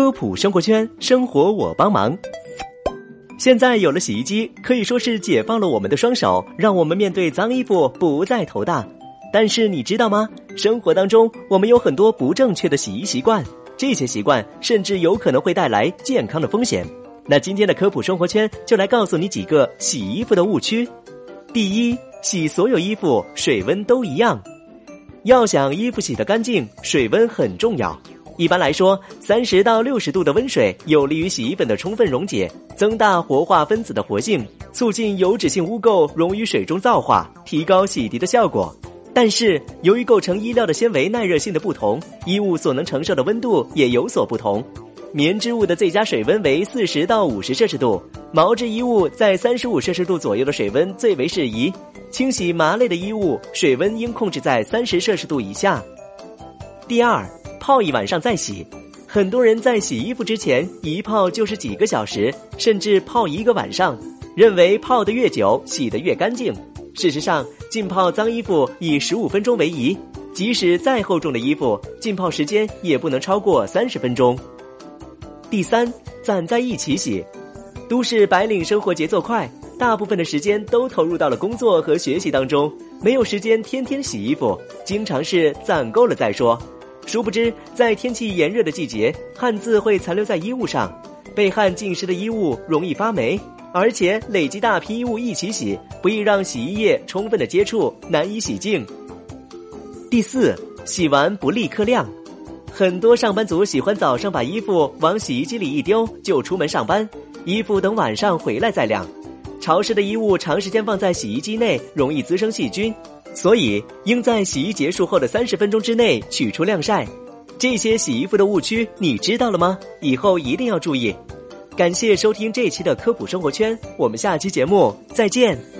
科普生活圈，生活我帮忙。现在有了洗衣机，可以说是解放了我们的双手，让我们面对脏衣服不再头大。但是你知道吗？生活当中我们有很多不正确的洗衣习惯，这些习惯甚至有可能会带来健康的风险。那今天的科普生活圈就来告诉你几个洗衣服的误区。第一，洗所有衣服水温都一样。要想衣服洗得干净，水温很重要。一般来说，三十到六十度的温水有利于洗衣粉的充分溶解，增大活化分子的活性，促进油脂性污垢溶于水中皂化，提高洗涤的效果。但是，由于构成衣料的纤维耐热性的不同，衣物所能承受的温度也有所不同。棉织物的最佳水温为四十到五十摄氏度，毛质衣物在三十五摄氏度左右的水温最为适宜。清洗麻类的衣物，水温应控制在三十摄氏度以下。第二。泡一晚上再洗，很多人在洗衣服之前一泡就是几个小时，甚至泡一个晚上，认为泡得越久洗得越干净。事实上，浸泡脏衣服以十五分钟为宜，即使再厚重的衣服，浸泡时间也不能超过三十分钟。第三，攒在一起洗，都市白领生活节奏快，大部分的时间都投入到了工作和学习当中，没有时间天天洗衣服，经常是攒够了再说。殊不知，在天气炎热的季节，汗渍会残留在衣物上，被汗浸湿的衣物容易发霉，而且累积大批衣物一起洗，不易让洗衣液充分的接触，难以洗净。第四，洗完不立刻晾，很多上班族喜欢早上把衣服往洗衣机里一丢就出门上班，衣服等晚上回来再晾，潮湿的衣物长时间放在洗衣机内容易滋生细菌。所以，应在洗衣结束后的三十分钟之内取出晾晒。这些洗衣服的误区你知道了吗？以后一定要注意。感谢收听这期的科普生活圈，我们下期节目再见。